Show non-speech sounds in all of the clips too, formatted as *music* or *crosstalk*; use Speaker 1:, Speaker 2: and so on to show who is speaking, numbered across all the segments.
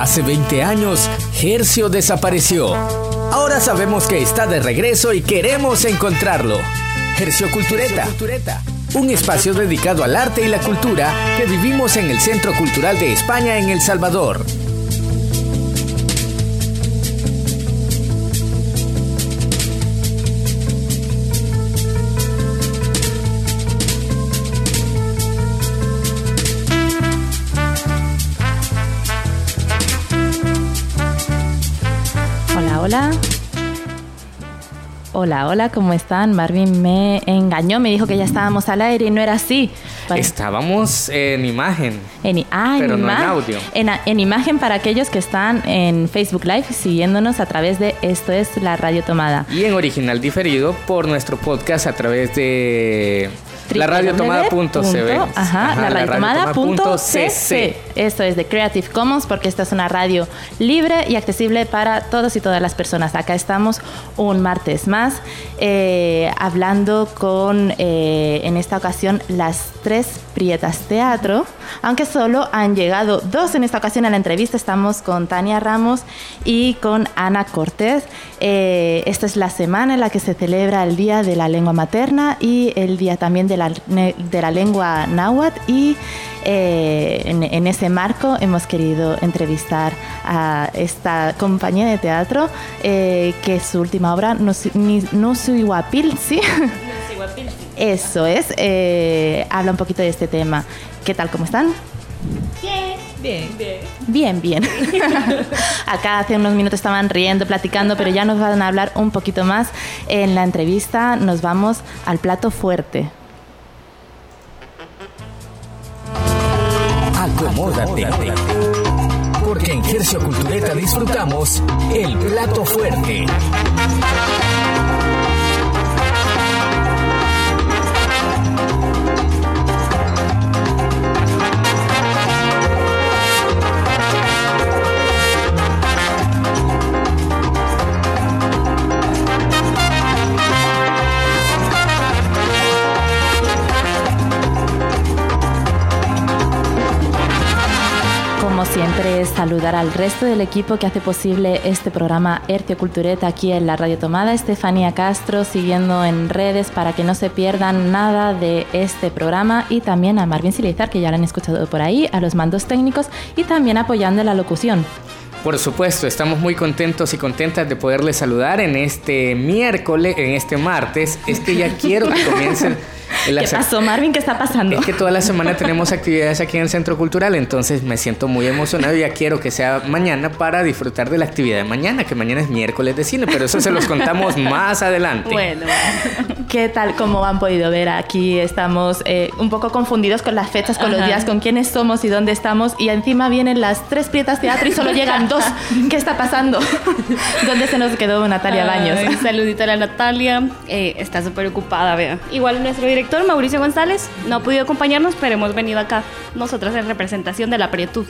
Speaker 1: Hace 20 años, Hercio desapareció. Ahora sabemos que está de regreso y queremos encontrarlo. Hercio Cultureta. Un espacio dedicado al arte y la cultura que vivimos en el Centro Cultural de España en El Salvador.
Speaker 2: Hola, hola, ¿cómo están? Marvin me engañó, me dijo que ya estábamos al aire y no era así.
Speaker 3: Estábamos en imagen.
Speaker 2: En, ah, pero en no en audio. En, imagen para aquellos que están en Facebook Live siguiéndonos a través de Esto es la Radio Tomada.
Speaker 3: Y en original diferido por nuestro podcast a través de la radiotomada.cb.
Speaker 2: Ajá, la radiotomada.cc. Esto es de Creative Commons porque esta es una radio libre y accesible para todos y todas las personas. Acá estamos un martes más eh, hablando con, eh, en esta ocasión, las tres Prietas Teatro, aunque solo han llegado dos en esta ocasión a la entrevista. Estamos con Tania Ramos y con Ana Cortés. Eh, esta es la semana en la que se celebra el Día de la Lengua Materna y el Día también de la, de la Lengua Náhuatl y eh, en, ese marco hemos querido entrevistar a esta compañía de teatro eh, que su última obra, No, no ¿sí? *laughs* Eso es, eh, habla un poquito de este tema. ¿Qué tal, cómo están?
Speaker 4: Bien. Bien,
Speaker 2: bien. Bien, *laughs* bien. Acá hace unos minutos estaban riendo, platicando, pero ya nos van a hablar un poquito más. En la entrevista nos vamos al plato fuerte.
Speaker 1: Acomódate. Porque en Gercio Cultureta disfrutamos el plato fuerte.
Speaker 2: Saludar al resto del equipo que hace posible este programa Hercio Cultureta aquí en la Radio Tomada. Estefanía Castro siguiendo en redes para que no se pierdan nada de este programa y también a Marvin Silizar que ya lo han escuchado por ahí, a los mandos técnicos y también apoyando la locución.
Speaker 3: Por supuesto, estamos muy contentos y contentas de poderles saludar en este miércoles, en este martes. Es que ya *laughs* quiero que comiencen
Speaker 2: ¿Qué pasó, Marvin? ¿Qué está pasando?
Speaker 3: Es que toda la semana tenemos actividades aquí en el Centro Cultural, entonces me siento muy emocionado y ya quiero que sea mañana para disfrutar de la actividad de mañana, que mañana es miércoles de cine, pero eso se los contamos más adelante.
Speaker 2: Bueno, ¿qué tal? Como han podido ver, aquí estamos eh, un poco confundidos con las fechas, con los días, con quiénes somos y dónde estamos, y encima vienen las tres Prietas Teatro y solo llegan dos. ¿Qué está pasando? *laughs* ¿Dónde se nos quedó Natalia Baños?
Speaker 4: saludito a la Natalia, eh, está súper ocupada, vea. Igual nuestro director director Mauricio González no ha podido acompañarnos, pero hemos venido acá nosotros en representación de la prietud.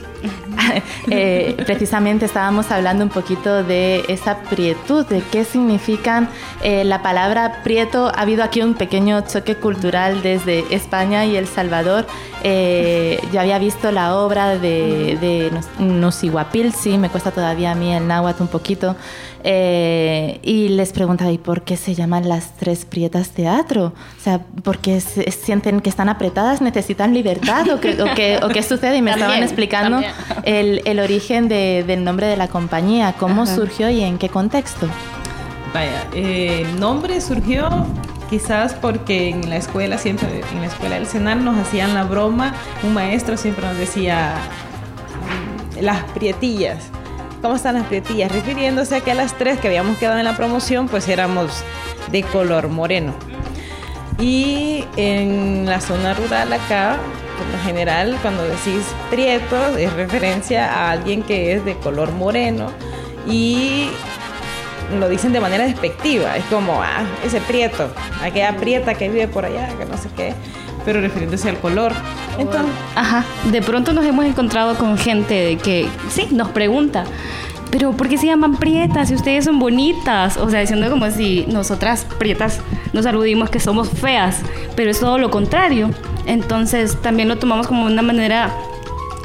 Speaker 4: *laughs*
Speaker 2: Eh, precisamente estábamos hablando un poquito de esa prietud, de qué significan eh, la palabra prieto. Ha habido aquí un pequeño choque cultural desde España y El Salvador. Eh, yo había visto la obra de, de Nusiguapil, sí, me cuesta todavía a mí el náhuatl un poquito. Eh, y les preguntaba, ¿y por qué se llaman las tres prietas teatro? O sea, ¿por qué sienten que están apretadas? ¿Necesitan libertad? ¿O qué, o qué, sucede? Y me *laughs* estaban explicando el, el, origen de, del nombre de la compañía, cómo surgió y en qué contexto.
Speaker 5: Vaya, eh, el nombre surgió quizás porque en la escuela, siempre en la escuela del Senar nos hacían la broma, un maestro siempre nos decía mm, las prietillas ¿Cómo están las prietillas? Refiriéndose a que a las tres que habíamos quedado en la promoción, pues éramos de color moreno. Y en la zona rural acá, por lo general, cuando decís prieto, es referencia a alguien que es de color moreno y lo dicen de manera despectiva. Es como, ah, ese prieto, aquella prieta que vive por allá, que no sé qué, pero refiriéndose al color.
Speaker 4: Entonces, ajá, de pronto nos hemos encontrado con gente que, sí, nos pregunta, pero ¿por qué se llaman prietas si ustedes son bonitas? O sea, diciendo como si nosotras prietas nos aludimos que somos feas, pero es todo lo contrario. Entonces también lo tomamos como una manera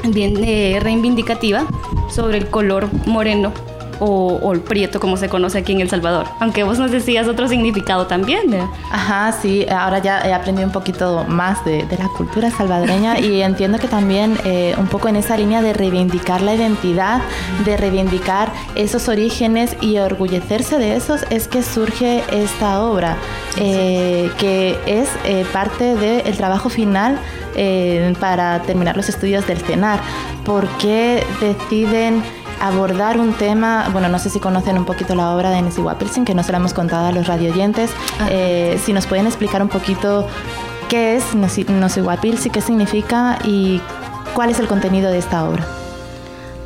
Speaker 4: bien eh, reivindicativa sobre el color moreno o, el prieto como se conoce aquí en El Salvador. Aunque vos nos decías otro significado también.
Speaker 2: Ajá, sí, ahora ya he aprendido un poquito más de, la cultura salvadoreña y *laughs* entiendo que también eh, un poco en esa línea de reivindicar la identidad, de reivindicar esos orígenes y orgullecerse de esos es que surge esta obra, eh, que es eh, parte del trabajo final para terminar los estudios del CENAR. ¿Por qué deciden abordar un tema, bueno, no sé si conocen un poquito la obra de Nessie Pilsen, que no se la hemos contado a los radioyentes. Eh, si nos pueden explicar un poquito qué es Nessie qué significa y cuál es el contenido de esta obra.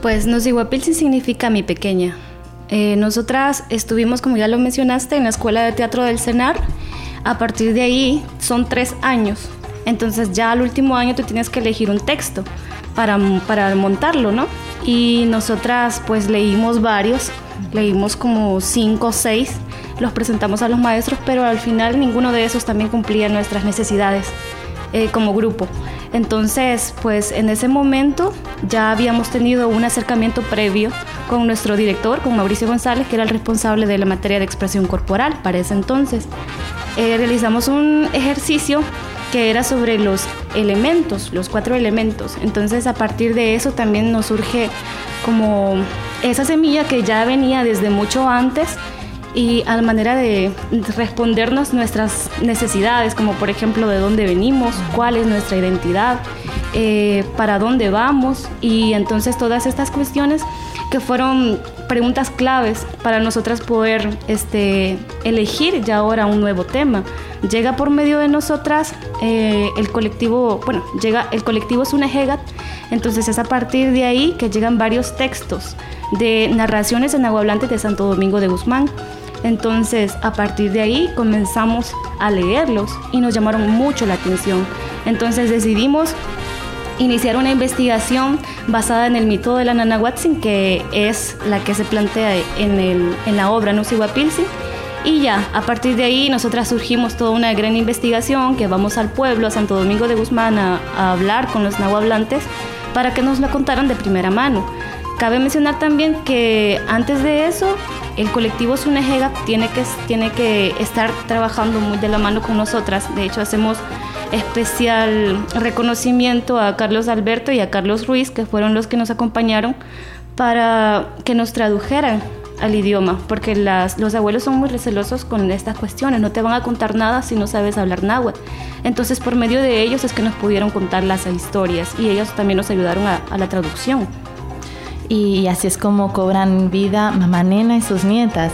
Speaker 4: Pues Nosihuapilsi significa mi pequeña. Eh, nosotras estuvimos, como ya lo mencionaste, en la Escuela de Teatro del CENAR. A partir de ahí son tres años. Entonces ya al último año tú tienes que elegir un texto para, para montarlo, ¿no? y nosotras pues leímos varios, leímos como cinco o seis, los presentamos a los maestros, pero al final ninguno de esos también cumplía nuestras necesidades eh, como grupo. Entonces, pues en ese momento ya habíamos tenido un acercamiento previo con nuestro director, con Mauricio González, que era el responsable de la materia de expresión corporal para ese entonces. Eh, realizamos un ejercicio que era sobre los elementos, los cuatro elementos. Entonces a partir de eso también nos surge como esa semilla que ya venía desde mucho antes y a la manera de respondernos nuestras necesidades, como por ejemplo de dónde venimos, cuál es nuestra identidad, eh, para dónde vamos y entonces todas estas cuestiones que fueron preguntas claves para nosotras poder este, elegir ya ahora un nuevo tema. Llega por medio de nosotras eh, el colectivo, bueno, llega el colectivo Sunejegat, entonces es a partir de ahí que llegan varios textos de narraciones en aguablantes de Santo Domingo de Guzmán. Entonces, a partir de ahí comenzamos a leerlos y nos llamaron mucho la atención. Entonces decidimos iniciar una investigación basada en el mito de la Nanahuatzin, que es la que se plantea en, el, en la obra Nusihuapilsi. Y ya, a partir de ahí nosotras surgimos toda una gran investigación que vamos al pueblo, a Santo Domingo de Guzmán, a, hablar con los nahuablantes para que nos la contaran de primera mano. Cabe mencionar también que antes de eso, el colectivo Sunejega tiene que, tiene que estar trabajando muy de la mano con nosotras. De hecho, hacemos especial reconocimiento a Carlos Alberto y a Carlos Ruiz, que fueron los que nos acompañaron para que nos tradujeran al idioma, porque las, los abuelos son muy recelosos con estas cuestiones, no te van a contar nada si no sabes hablar náhuatl. Entonces, por medio de ellos es que nos pudieron contar las historias y ellos también nos ayudaron a, la traducción.
Speaker 2: Y así es como cobran vida Mamá Nena y sus nietas,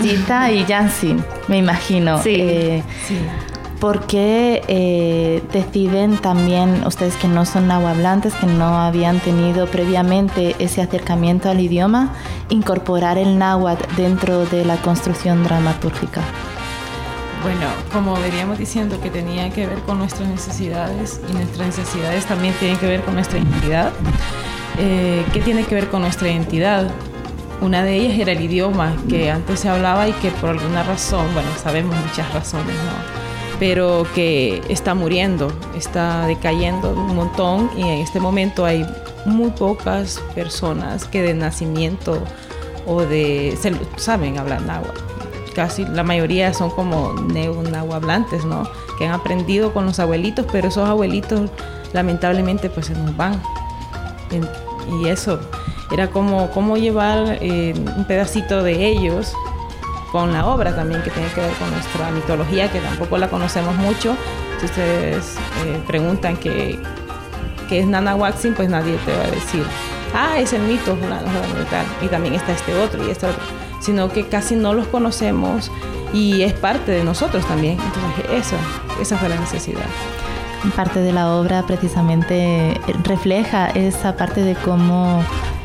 Speaker 2: Gita y Jansin, me imagino.
Speaker 4: Sí,
Speaker 2: eh,
Speaker 4: sí.
Speaker 2: ¿Por qué eh, deciden también ustedes que no son nahuablantes, que no habían tenido previamente ese acercamiento al idioma, incorporar el náhuatl dentro de la construcción dramatúrgica?
Speaker 5: Bueno, como veníamos diciendo que tenía que ver con nuestras necesidades y nuestras necesidades también tienen que ver con nuestra identidad. Eh, ¿Qué tiene que ver con nuestra identidad? Una de ellas era el idioma que antes se hablaba y que por alguna razón, bueno, sabemos muchas razones, ¿no? Pero que está muriendo, está decayendo un montón y en este momento hay muy pocas personas que de nacimiento o de saben hablar náhuatl. Casi la mayoría son como neo-nahuablantes, ¿no? Que han aprendido con los abuelitos, pero esos abuelitos lamentablemente pues se nos van. Y eso era como, como llevar eh, un pedacito de ellos con la obra también que tiene que ver con nuestra mitología, que tampoco la conocemos mucho. Si ustedes eh, preguntan qué, qué es Nana Waxing, pues nadie te va a decir, ah, es el mito y también está este otro y este otro, sino que casi no los conocemos y es parte de nosotros también. Entonces, eso, esa fue la necesidad.
Speaker 2: Parte de la obra precisamente refleja esa parte de cómo,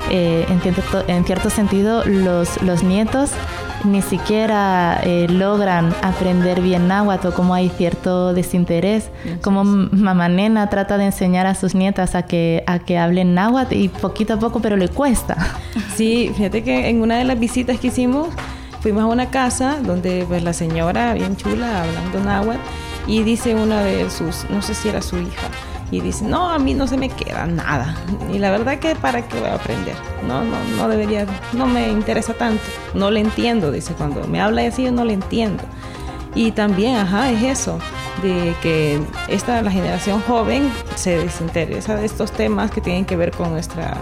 Speaker 2: eh, en, cierto, en cierto sentido, los, los nietos ni siquiera eh, logran aprender bien náhuatl o como hay cierto desinterés, como mamá nena trata de enseñar a sus nietas a que, a que hablen náhuatl y poquito a poco, pero le cuesta. *laughs*
Speaker 5: Sí, fíjate que en una de las visitas que hicimos fuimos a una casa donde pues la señora bien chula hablando náhuatl y dice una de sus, no sé si era su hija, y dicen, no, a mí no se me queda nada. Y la verdad que para qué voy a aprender. No, no, no debería, no me interesa tanto. No le entiendo, dice, cuando me habla así yo no le entiendo. Y también, ajá, es eso, de que esta, la generación joven se desinteresa de estos temas que tienen que ver con nuestra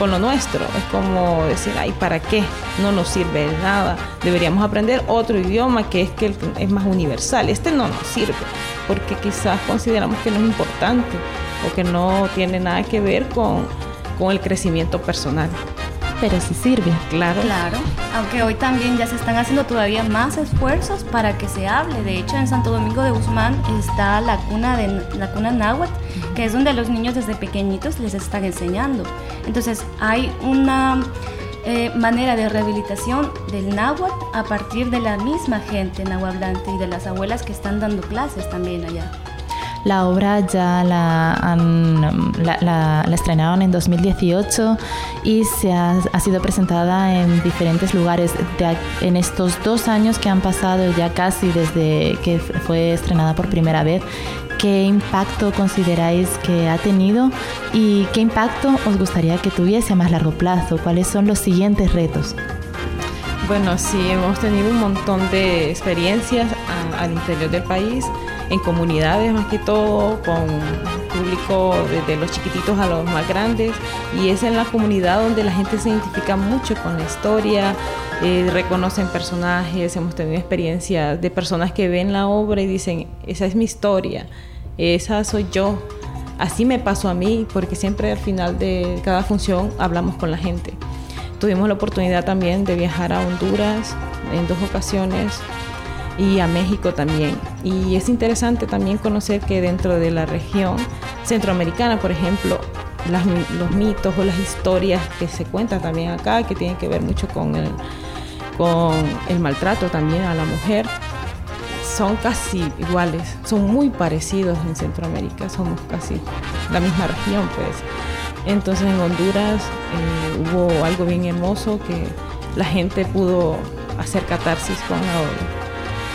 Speaker 5: con lo nuestro. Es como decir, ay, ¿para qué? No nos sirve de nada. Deberíamos aprender otro idioma que es que es más universal. Este no nos sirve porque quizás consideramos que no es importante o que no tiene nada que ver con, con el crecimiento personal
Speaker 2: pero sí sirve.
Speaker 4: Claro. Claro. Aunque hoy también ya se están haciendo todavía más esfuerzos para que se hable. De hecho, en Santo Domingo de Guzmán está la cuna de la cuna náhuatl, que es donde los niños desde pequeñitos les están enseñando. Entonces, hay una eh, manera de rehabilitación del náhuatl a partir de la misma gente nahuablante y de las abuelas que están dando clases también allá.
Speaker 2: La obra ya la, la, estrenaron en 2018 y se ha, sido presentada en diferentes lugares. en estos dos años que han pasado ya casi desde que fue estrenada por primera vez, ¿qué impacto consideráis que ha tenido y qué impacto os gustaría que tuviese a más largo plazo? ¿Cuáles son los siguientes retos?
Speaker 5: Bueno, sí, hemos tenido un montón de experiencias al interior del país en comunidades más que todo, con público desde los chiquititos a los más grandes. Y es en la comunidad donde la gente se identifica mucho con la historia, eh, reconocen personajes, hemos tenido experiencias de personas que ven la obra y dicen, esa es mi historia, esa soy yo. Así me pasó a mí, porque siempre al final de cada función hablamos con la gente. Tuvimos la oportunidad también de viajar a Honduras en dos ocasiones y a México también. Y es interesante también conocer que dentro de la región centroamericana, por ejemplo, los mitos o las historias que se cuentan también acá, que tienen que ver mucho con el, con el maltrato también a la mujer, son casi iguales, son muy parecidos en Centroamérica, somos casi la misma región, pues. Entonces en Honduras eh, hubo algo bien hermoso que la gente pudo hacer catarsis con la obra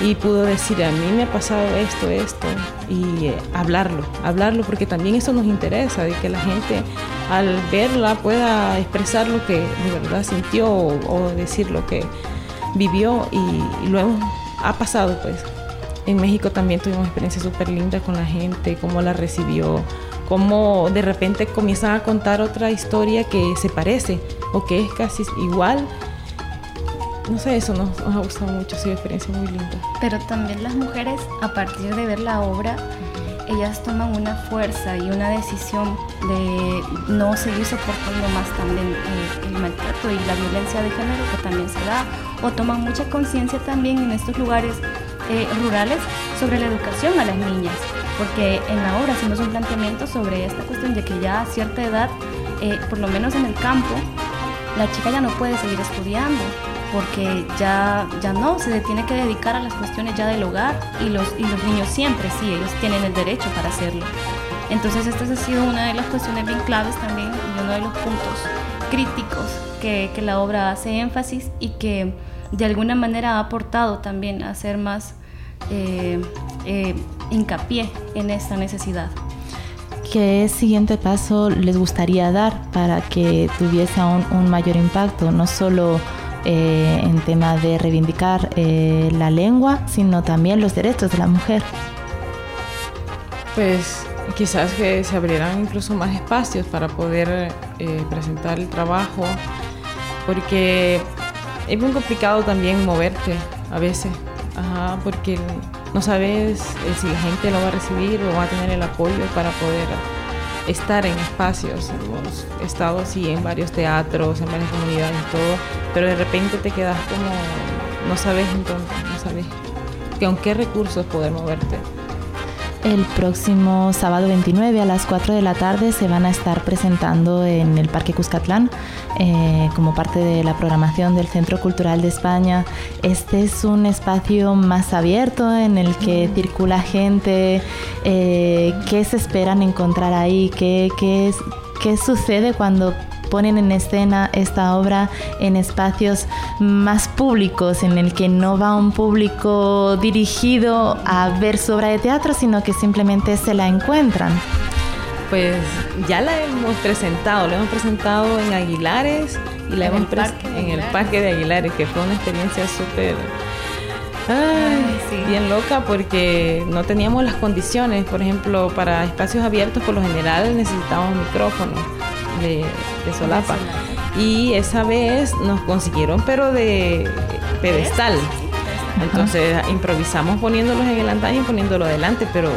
Speaker 5: y pudo decir, a mí me ha pasado esto, esto, y eh, hablarlo, hablarlo, porque también eso nos interesa, de que la gente al verla pueda expresar lo que de verdad sintió o, decir lo que vivió y, luego ha pasado pues. En México también tuvimos experiencias súper lindas con la gente, cómo la recibió, cómo de repente comienzan a contar otra historia que se parece o que es casi igual no sé, eso nos, ha gustado mucho, ha sido experiencia muy linda.
Speaker 4: Pero también las mujeres, a partir de ver la obra, ellas toman una fuerza y una decisión de no seguir soportando más también eh, el maltrato y la violencia de género que también se da, o toman mucha conciencia también en estos lugares eh, rurales sobre la educación a las niñas, porque en la obra hacemos un planteamiento sobre esta cuestión de que ya a cierta edad, eh, por lo menos en el campo, la chica ya no puede seguir estudiando porque ya, ya no, se tiene que dedicar a las cuestiones ya del hogar y los, y los niños siempre, sí, ellos tienen el derecho para hacerlo. Entonces esta ha sido una de las cuestiones bien claves también y uno de los puntos críticos que, que la obra hace énfasis y que de alguna manera ha aportado también a hacer más eh, eh, hincapié en esta necesidad.
Speaker 2: ¿Qué siguiente paso les gustaría dar para que tuviese aún un mayor impacto? No solo eh, en tema de reivindicar eh, la lengua, sino también los derechos de la mujer.
Speaker 5: Pues quizás que se abrieran incluso más espacios para poder eh, presentar el trabajo, porque es muy complicado también moverte a veces, porque no sabes si la gente lo va a recibir o va a tener el apoyo para poder estar en espacios, hemos estado sí en varios teatros, en varias comunidades todo, pero de repente te quedas como, no sabes entonces, no sabes con qué recursos poder moverte.
Speaker 2: El próximo sábado 29 a las 4 de la tarde se van a estar presentando en el Parque Cuscatlán eh, como parte de la programación del Centro Cultural de España. Este es un espacio más abierto en el que circula gente. Eh, ¿Qué se esperan encontrar ahí? ¿Qué, qué, qué sucede cuando ponen en escena esta obra en espacios más públicos, en el que no va un público dirigido a ver su obra de teatro, sino que simplemente se la encuentran.
Speaker 5: Pues ya la hemos presentado, la hemos presentado en Aguilares y la
Speaker 4: En
Speaker 5: hemos
Speaker 4: el
Speaker 5: pres-
Speaker 4: Parque de
Speaker 5: en el. Parque de Aguilares, que fue una experiencia súper ay,
Speaker 4: sí.
Speaker 5: bien loca porque no teníamos las condiciones. Por ejemplo, para espacios abiertos, por lo general necesitábamos micrófonos de, de solapa. Y esa vez nos consiguieron, pero de pedestal. Entonces improvisamos poniéndolos en el antaño y poniéndolo adelante, pero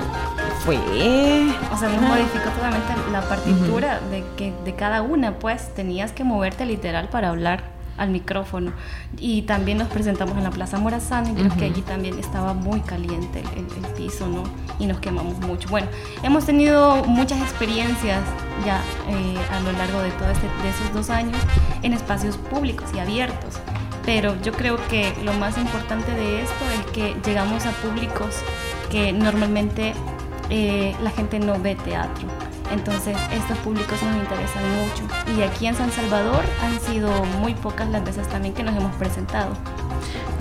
Speaker 5: fue
Speaker 4: O sea, nos modificó totalmente la partitura de, que, de cada una, pues tenías que moverte literal para hablar al micrófono. Y también nos presentamos en la Plaza Morazán y creo que allí también estaba muy caliente el, el- el piso, ¿no? Y nos quemamos mucho. Bueno, hemos tenido muchas experiencias ya eh, a lo largo de todos de esos dos años en espacios públicos y abiertos. Pero yo creo que lo más importante de esto es que llegamos a públicos que normalmente eh, la gente no ve teatro. Entonces estos públicos nos interesan mucho. Y aquí en San Salvador han sido muy pocas las veces también que nos hemos presentado.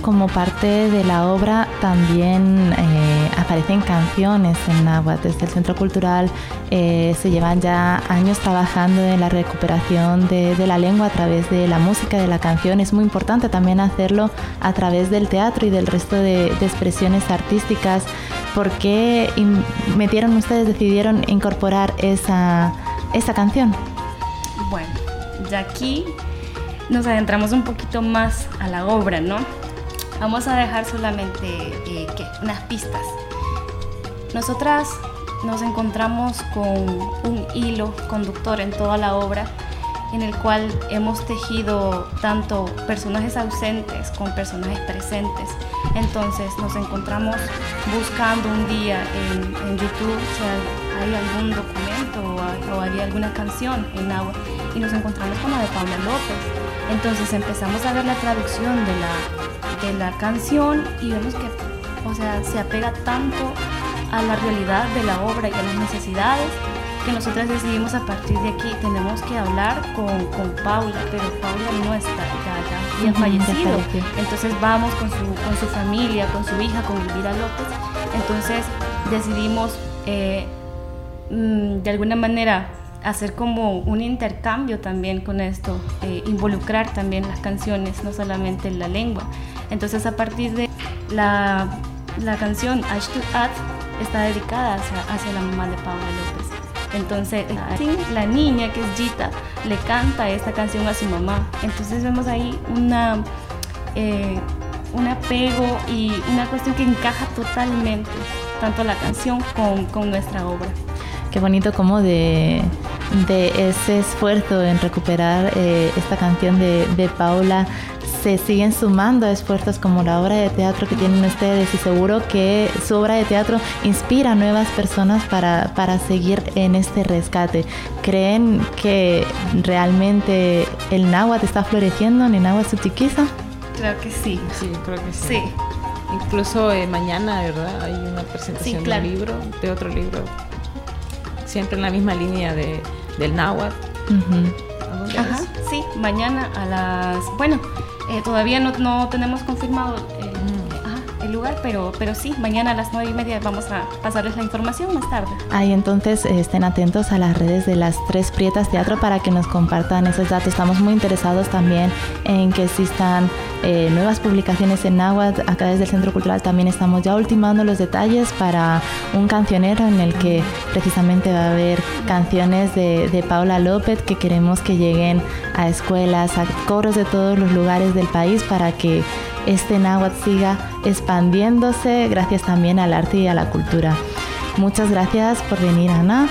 Speaker 2: Como parte de la obra también eh, aparecen canciones en náhuatl. Desde el Centro Cultural eh, se llevan ya años trabajando en la recuperación de, de la lengua a través de la música, de la canción. Es muy importante también hacerlo a través del teatro y del resto de, de expresiones artísticas. ¿Por qué metieron ustedes, decidieron incorporar esa, esa canción?
Speaker 4: Bueno, ya aquí nos adentramos un poquito más a la obra, ¿no? Vamos a dejar solamente eh, unas pistas. Nosotras nos encontramos con un hilo conductor en toda la obra en el cual hemos tejido tanto personajes ausentes con personajes presentes. Entonces nos encontramos buscando un día en, en YouTube si hay, algún documento o, o había alguna canción en agua y nos encontramos con la de Paula López. Entonces empezamos a ver la traducción de la, de la canción y vemos que o sea, se apega tanto a la realidad de la obra y a las necesidades que nosotras decidimos a partir de aquí tenemos que hablar con, con Paula, pero Paula no está ya, ya, ya
Speaker 2: Ujú, ya
Speaker 4: fallecido. Entonces vamos con su, con su familia, con su hija, con Elvira López. Entonces decidimos eh, mm, de alguna manera hacer como un intercambio también con esto, eh, involucrar también las canciones, no solamente la lengua. Entonces a partir de la, la canción Ash to At está dedicada hacia, hacia la mamá de Paula López. Entonces la- niña que es Gita le canta esta canción a su mamá. Entonces vemos ahí una, eh, un apego y una cuestión que encaja totalmente tanto la canción con, con nuestra obra.
Speaker 2: Qué bonito como de, de ese esfuerzo en recuperar eh, esta canción de, de Paula se siguen sumando a esfuerzos como la obra de teatro que tienen ustedes y seguro que su obra de teatro inspira a nuevas personas para, para seguir en este rescate. ¿Creen que realmente el náhuatl está floreciendo en el náhuatl Sutiquiza?
Speaker 4: Creo que sí.
Speaker 5: Sí, creo que sí.
Speaker 4: Sí.
Speaker 5: Incluso eh, mañana, ¿verdad? Hay una presentación
Speaker 4: Sí, claro.
Speaker 5: de un libro, de otro libro, siempre en la misma línea de, del náhuatl. ¿A dónde
Speaker 4: Ajá,
Speaker 5: es?
Speaker 4: sí, mañana a las... Bueno, eh, todavía no, no tenemos confirmado el, ajá, el lugar, pero, pero sí, mañana a las nueve y media vamos a pasarles la información más tarde.
Speaker 2: Ahí entonces eh, estén atentos a las redes de las tres Prietas Teatro para que nos compartan esos datos. Estamos muy interesados también en que existan eh, nuevas publicaciones en náhuatl. Acá desde el Centro Cultural también estamos ya ultimando los detalles para un cancionero en el que precisamente va a haber canciones de, de Paula López que queremos que lleguen a escuelas, a coros de todos los lugares del país para que este náhuatl siga expandiéndose gracias también al arte y a la cultura. Muchas gracias por venir, Ana.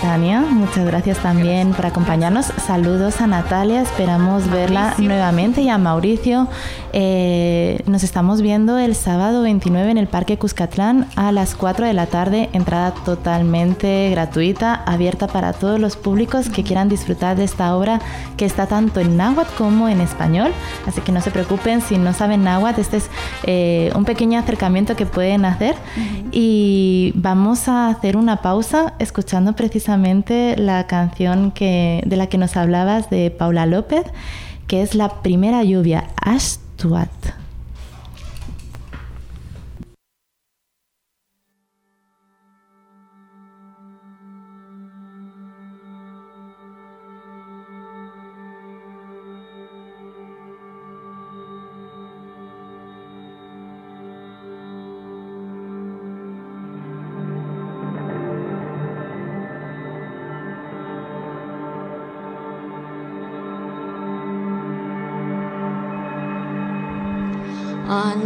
Speaker 2: Tania, muchas gracias también por acompañarnos. Saludos a Natalia, esperamos verla
Speaker 4: Mauricio.
Speaker 2: nuevamente y a Mauricio. Eh, nos estamos viendo el sábado 29 en el Parque Cuscatlán a las 4 de la tarde, entrada totalmente gratuita, abierta para todos los públicos que quieran disfrutar de esta obra que está tanto en náhuatl como en español. Así que no se preocupen si no saben náhuatl, este es eh, un pequeño acercamiento que pueden hacer. Y vamos a hacer una pausa escuchando precisamente la canción que, de la que nos hablabas de Paula López, que es La primera lluvia, Ashtuat.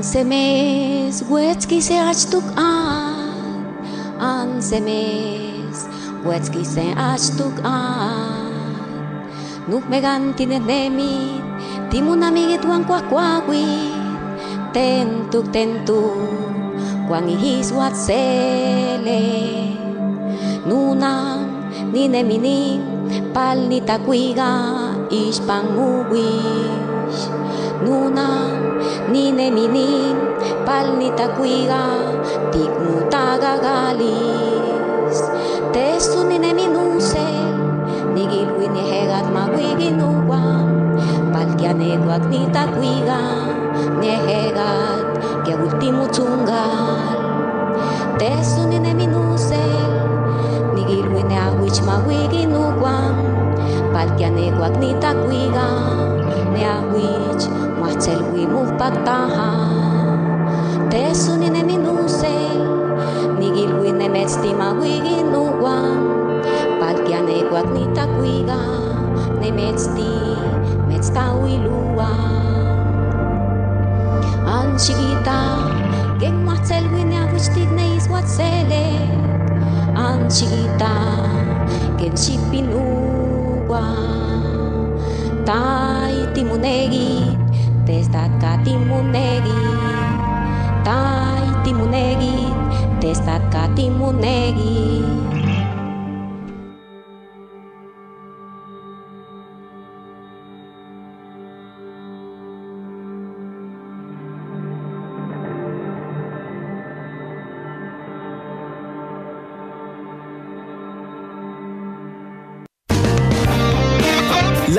Speaker 6: Ansemes Wetski se achtuk an. Ansemes Wetski se achtuk an. Nuk meganti nemi Timun amigit wan kwakwawi Tentuk tentuk Kwang ihis wat sele Nunang nineminin Pal ni takwiga Ishpanguwish Nunang nineminin Pal ni takwiga Tikmutaga galis. Tesu nineminusel Nigilwi ni hegat magwiginuwam Palkianedwak ni takwiga Ni hegat que último chungal. Tesu ni ne minusel Nigilwi ne awich mawigi nuguam Palkiane guak ni takwiga Marcel we move back taha ne minuse Nigil we ne mets di ma we ginu ne guat ni ta kuiga Ne mets di mets ta ui lua Gen Marcel ne avuch dit ne is wat Gen shipinu Tai timunegi, ez dakat Tai timunegi, ez dakat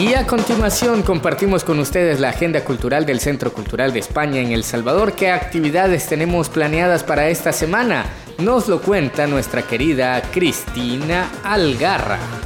Speaker 3: Y a continuación compartimos con ustedes la agenda cultural del Centro Cultural de España en El Salvador. ¿Qué actividades tenemos planeadas para esta semana? Nos lo cuenta nuestra querida Cristina Algarra.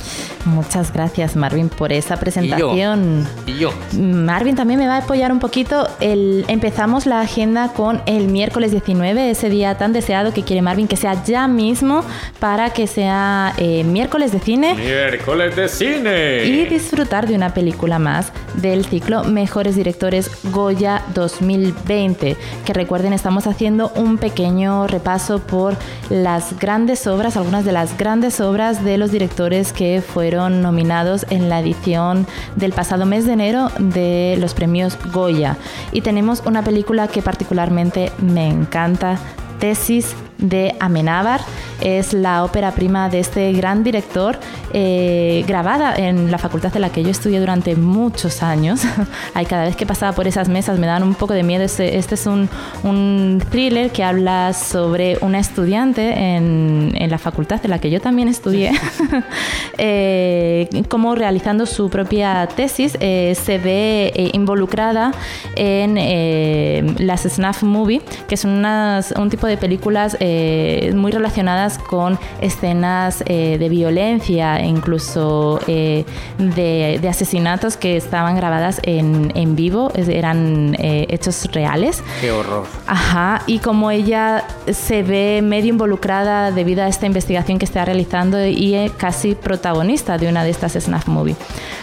Speaker 2: Muchas gracias Marvin por esa presentación.
Speaker 3: Y yo.
Speaker 2: Marvin también me va a apoyar un poquito. El, empezamos la agenda con el miércoles 19, ese día tan deseado que quiere Marvin que sea ya mismo para que sea eh, miércoles de cine.
Speaker 3: Miércoles de cine.
Speaker 2: Y disfrutar de una película más del ciclo Mejores Directores Goya 2020. Que recuerden, estamos haciendo un pequeño repaso por las grandes obras, algunas de las grandes obras de los directores que fueron nominados en la edición del pasado mes de enero de los premios Goya. Y tenemos una película que particularmente me encanta, Tesis de Amenábar. Es la ópera prima de este gran director, eh, grabada en la facultad de la que yo estudié durante muchos años. *laughs* Ay, cada vez que pasaba por esas mesas me daban un poco de miedo. Este, este es un, un, thriller que habla sobre una estudiante en, en, la facultad de la que yo también estudié, *laughs* eh, como realizando su propia tesis eh, se ve eh, involucrada en las snuff movie, que son unas, un tipo de películas muy relacionadas con escenas eh, de violencia e incluso eh, de, de, asesinatos que estaban grabadas en, en vivo, eran eh, hechos reales.
Speaker 3: ¡Qué horror!
Speaker 2: Ajá, y como ella se ve medio involucrada debido a esta investigación que está realizando y es casi protagonista de una de estas snuff movie.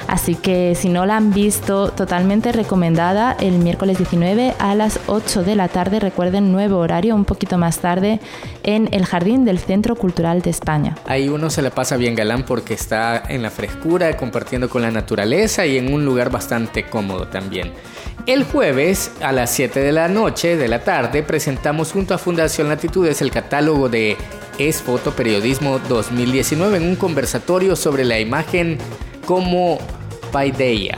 Speaker 2: Así que si no la han visto, totalmente recomendada el miércoles 19 a las 8 de la tarde. Recuerden, nuevo horario, un poquito más tarde, en el jardín del Centro Cultural de España.
Speaker 3: Ahí uno se la pasa bien galán porque está en la frescura, compartiendo con la naturaleza y en un lugar bastante cómodo también. El jueves a las 7 de la noche, de la tarde, presentamos junto a Fundación Latitudes el catálogo de Es Fotoperiodismo 2019 en un conversatorio sobre la imagen como Paideia.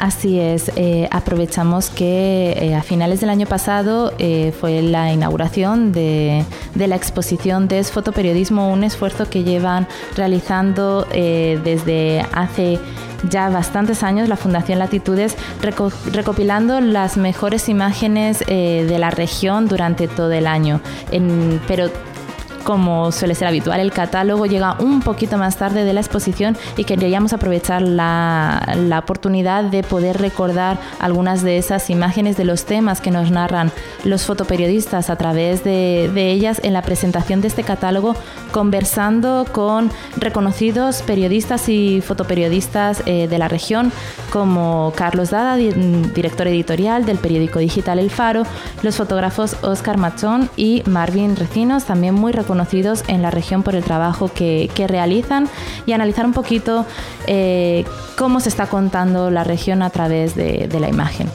Speaker 2: Así es, eh, aprovechamos que eh, a finales del año pasado eh, fue la inauguración de, de, la exposición de Fotoperiodismo, un esfuerzo que llevan realizando desde hace ya bastantes años la Fundación Latitudes reco recopilando las mejores imágenes de la región durante todo el año, en, pero como suele ser habitual, el catálogo llega un poquito más tarde de la exposición y queríamos aprovechar la, la oportunidad de poder recordar algunas de esas imágenes de los temas que nos narran los fotoperiodistas a través de, de ellas en la presentación de este catálogo, conversando con reconocidos periodistas y fotoperiodistas eh, de la región, como Carlos Dada, director editorial del periódico digital El Faro, los fotógrafos Oscar Machón y Marvin Recinos, también muy reconocidos en la región por el trabajo que, que realizan, y analizar un poquito eh, cómo se está contando la región a través de, de la imagen.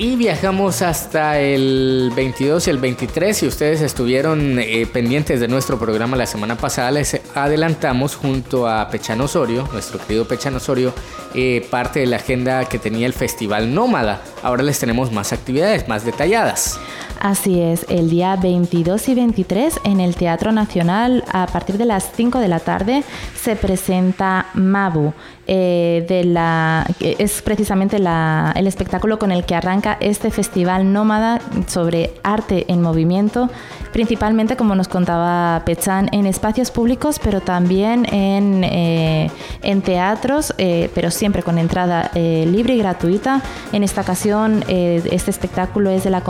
Speaker 3: Y viajamos hasta el 22 y el 23. Si ustedes estuvieron eh, pendientes de nuestro programa la semana pasada, les adelantamos junto a Pechano Osorio, nuestro querido Pechano Osorio, eh, parte de la agenda que tenía el Festival Nómada. Ahora les tenemos más actividades, más detalladas.
Speaker 2: Así es, el día 22 y 23 en el Teatro Nacional a partir de las 5 de la tarde se presenta Mabu. Eh, la, es precisamente el espectáculo con el que arranca este festival nómada sobre arte en movimiento, principalmente, como nos contaba Pechan, en espacios públicos, pero también en, eh, en teatros, eh, pero siempre con entrada libre y gratuita. En esta ocasión, este espectáculo es de la,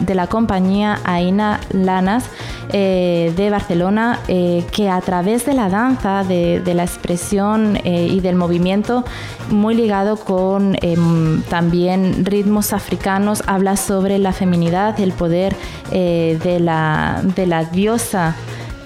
Speaker 2: de la compañía Aina Lanas de Barcelona, que a través de la danza, de, de la expresión y de el movimiento muy ligado con em, también ritmos africanos, habla sobre la feminidad, el poder eh, de, la, de la diosa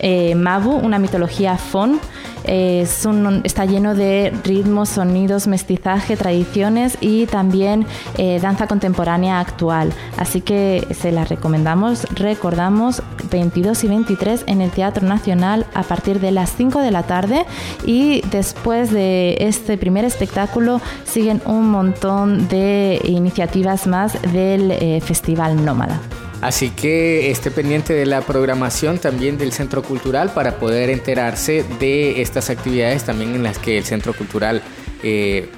Speaker 2: eh, Mabu, una mitología fon está lleno de ritmos, sonidos, mestizaje, tradiciones y también eh, danza contemporánea actual. Así que se la recomendamos, recordamos 22 y 23 en el Teatro Nacional a partir de las 5 de la tarde y después de este primer espectáculo siguen un montón de iniciativas más del eh, Festival Nómada.
Speaker 3: Así que esté pendiente de la programación también del Centro Cultural para poder enterarse de estas actividades también en las que el Centro Cultural
Speaker 2: eh,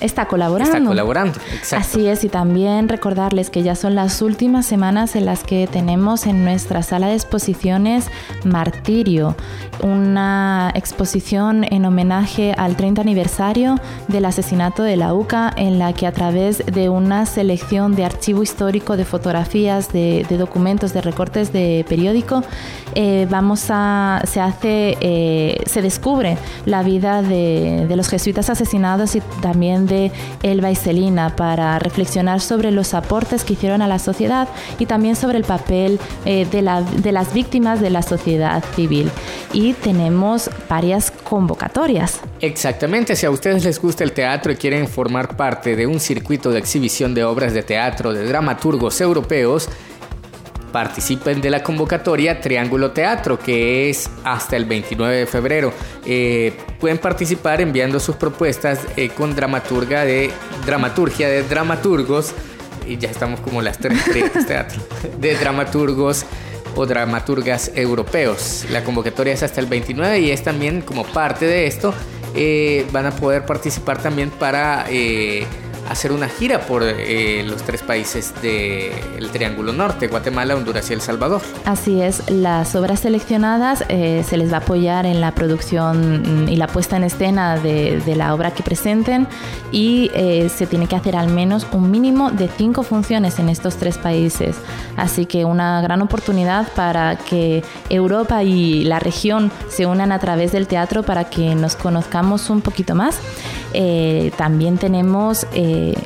Speaker 2: Está colaborando.
Speaker 3: Está colaborando, exacto.
Speaker 2: Así es, y también recordarles que ya son las últimas semanas en las que tenemos en nuestra sala de exposiciones Martirio, una exposición en homenaje al 30 aniversario del asesinato de la UCA, en la que a través de una selección de archivo histórico, de fotografías, de, documentos, de recortes de periódico, eh, vamos a, se hace, eh, se descubre la vida de, de los jesuitas asesinados y también de Elba y Celina para reflexionar sobre los aportes que hicieron a la sociedad y también sobre el papel eh, de, las víctimas de la sociedad civil. Y tenemos varias convocatorias.
Speaker 3: Exactamente, si a ustedes les gusta el teatro y quieren formar parte de un circuito de exhibición de obras de teatro de dramaturgos europeos, participen de la convocatoria Triángulo Teatro, que es hasta el 29 de febrero. Eh, pueden participar enviando sus propuestas eh, con dramaturga de dramaturgia de dramaturgos, y ya estamos como las tres *laughs* teatro, de dramaturgos o dramaturgas europeos. La convocatoria es hasta el 29 y es también como parte de esto. Eh, van a poder participar también para hacer una gira por eh, los tres países del Triángulo Norte, Guatemala, Honduras y El Salvador.
Speaker 2: Así es, las obras seleccionadas eh, se les va a apoyar en la producción y la puesta en escena de, la obra que presenten y eh, se tiene que hacer al menos un mínimo de cinco funciones en estos tres países. Así que una gran oportunidad para que Europa y la región se unan a través del teatro para que nos conozcamos un poquito más. También tenemos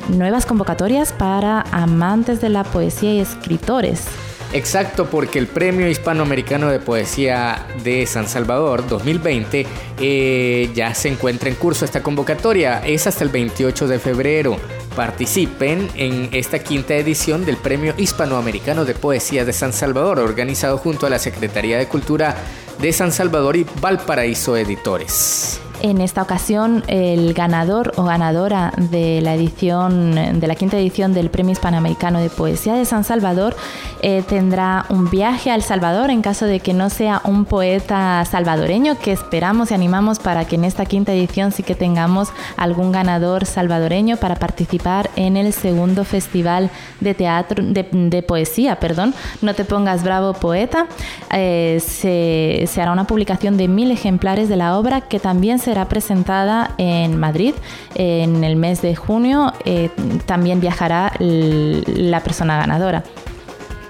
Speaker 2: nuevas convocatorias para amantes de la poesía y escritores.
Speaker 3: Exacto, porque el Premio Hispanoamericano de Poesía de San Salvador 2020 eh, ya se encuentra en curso esta convocatoria. Es hasta el 28 de febrero. Participen en esta quinta edición del Premio Hispanoamericano de Poesía de San Salvador, organizado junto a la Secretaría de Cultura de San Salvador y Valparaíso Editores.
Speaker 2: En esta ocasión, el ganador o ganadora de la edición, de la quinta edición del Premio Hispanoamericano de Poesía de San Salvador, eh, tendrá un viaje a El Salvador en caso de que no sea un poeta salvadoreño, que esperamos y animamos para que en esta quinta edición sí que tengamos algún ganador salvadoreño para participar en el segundo festival de teatro, de, poesía, perdón, No te pongas bravo poeta. Eh, se, se hará una publicación de mil ejemplares de la obra que también se será presentada en Madrid en el mes de junio. Eh, también viajará la persona ganadora.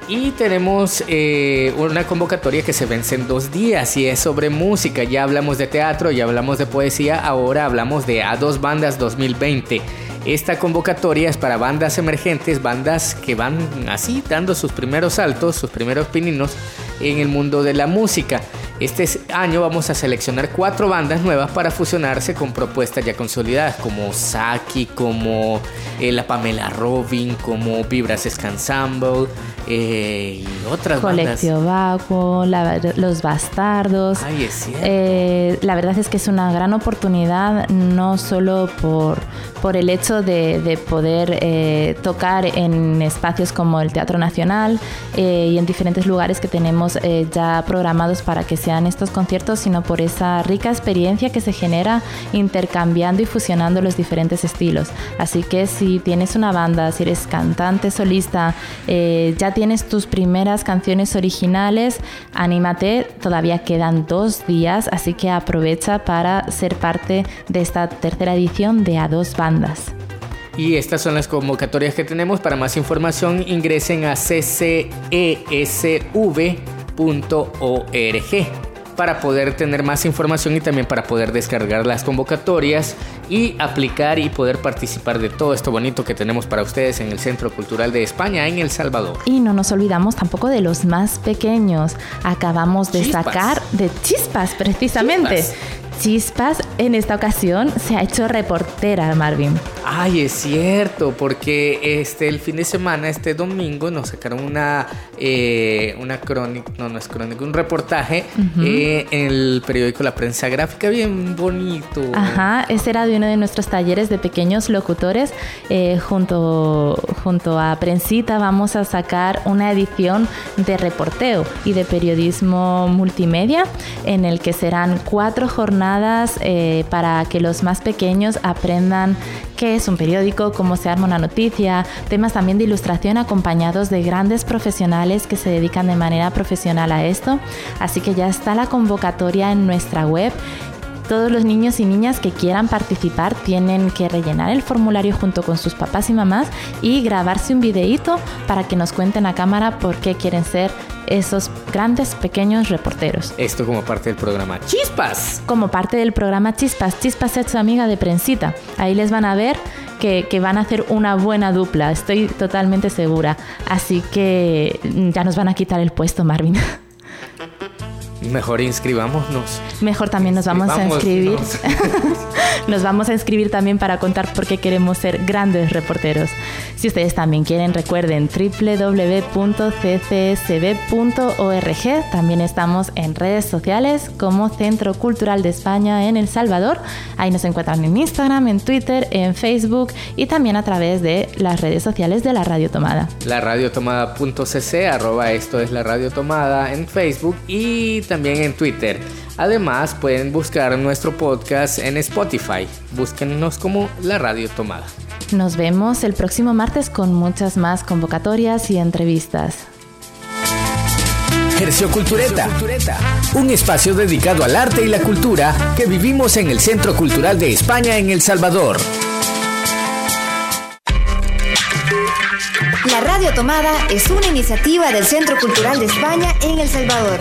Speaker 3: Y tenemos eh, una convocatoria que se vence en dos días y es sobre música. Ya hablamos de teatro, ya hablamos de poesía, ahora hablamos de A2 Bandas 2020. Esta convocatoria es para bandas emergentes, bandas que van así dando sus primeros saltos, sus primeros pininos en el mundo de la música. Este año vamos a seleccionar cuatro bandas nuevas para fusionarse con propuestas ya consolidadas como Saki, como eh, la Pamela Robin, como Vibras Scansamble eh, y otras
Speaker 2: Colectio Vacuo, Los Bastardos.
Speaker 3: Ay, es
Speaker 2: eh, la verdad es que es una gran oportunidad, no solo por, por el hecho de, de poder eh, tocar en espacios como el Teatro Nacional y en diferentes lugares que tenemos ya programados para que se estos conciertos, sino por esa rica experiencia que se genera intercambiando y fusionando los diferentes estilos. Así que si tienes una banda, si eres cantante, solista, eh, ya tienes tus primeras canciones originales, anímate, todavía quedan dos días, así que aprovecha para ser parte de esta tercera edición de A Dos Bandas.
Speaker 3: Y estas son las convocatorias que tenemos. Para más información ingresen a ccesv para poder tener más información y también para poder descargar las convocatorias y aplicar y poder participar de todo esto bonito que tenemos para ustedes en el Centro Cultural de España en El Salvador.
Speaker 2: Y no nos olvidamos tampoco de los más pequeños. Acabamos de sacar de chispas precisamente. En esta ocasión se ha hecho reportera, Marvin.
Speaker 3: Ay, es cierto, porque este el fin de semana, este domingo, nos sacaron una, eh, una crónica, no, no es crónica, un reportaje eh, en el periódico La Prensa Gráfica, bien bonito.
Speaker 2: Ajá, ese era de uno de nuestros talleres de pequeños locutores. Eh, junto, junto a Prensita vamos a sacar una edición de reporteo y de periodismo multimedia en el que serán cuatro jornadas eh, para que los más pequeños aprendan qué es un periódico, cómo se arma una noticia, temas también de ilustración acompañados de grandes profesionales que se dedican de manera profesional a esto. Así que ya está la convocatoria en nuestra web todos los niños y niñas que quieran participar tienen que rellenar el formulario junto con sus papás y mamás y grabarse un videíto para que nos cuenten a cámara por qué quieren ser esos grandes pequeños reporteros.
Speaker 3: Esto como parte del programa Chispas.
Speaker 2: Como parte del programa Chispas. Chispas es su amiga de prensita. Ahí les van a ver que, que, van a hacer una buena dupla, estoy totalmente segura. Así que ya nos van a quitar el puesto, Marvin. *laughs*
Speaker 3: Mejor inscribámonos.
Speaker 2: Mejor también nos vamos a inscribir. *laughs* nos vamos a inscribir también para contar por qué queremos ser grandes reporteros. Si ustedes también quieren, recuerden www.ccsb.org. También estamos en redes sociales como Centro Cultural de España en El Salvador. Ahí nos encuentran en Instagram, en Twitter, en Facebook y también a través de las redes sociales de la Radio Tomada.
Speaker 3: La radiotomada.cc, arroba esto es la Radio Tomada en Facebook y también en Twitter. Además, pueden buscar nuestro podcast en Spotify. Búsquennos como La Radio Tomada.
Speaker 2: Nos vemos el próximo martes con muchas más convocatorias y entrevistas.
Speaker 1: Gercio Cultureta, un espacio dedicado al arte y la cultura que vivimos en el Centro Cultural de España en El Salvador.
Speaker 7: La Radio Tomada es una iniciativa del Centro Cultural de España en El Salvador.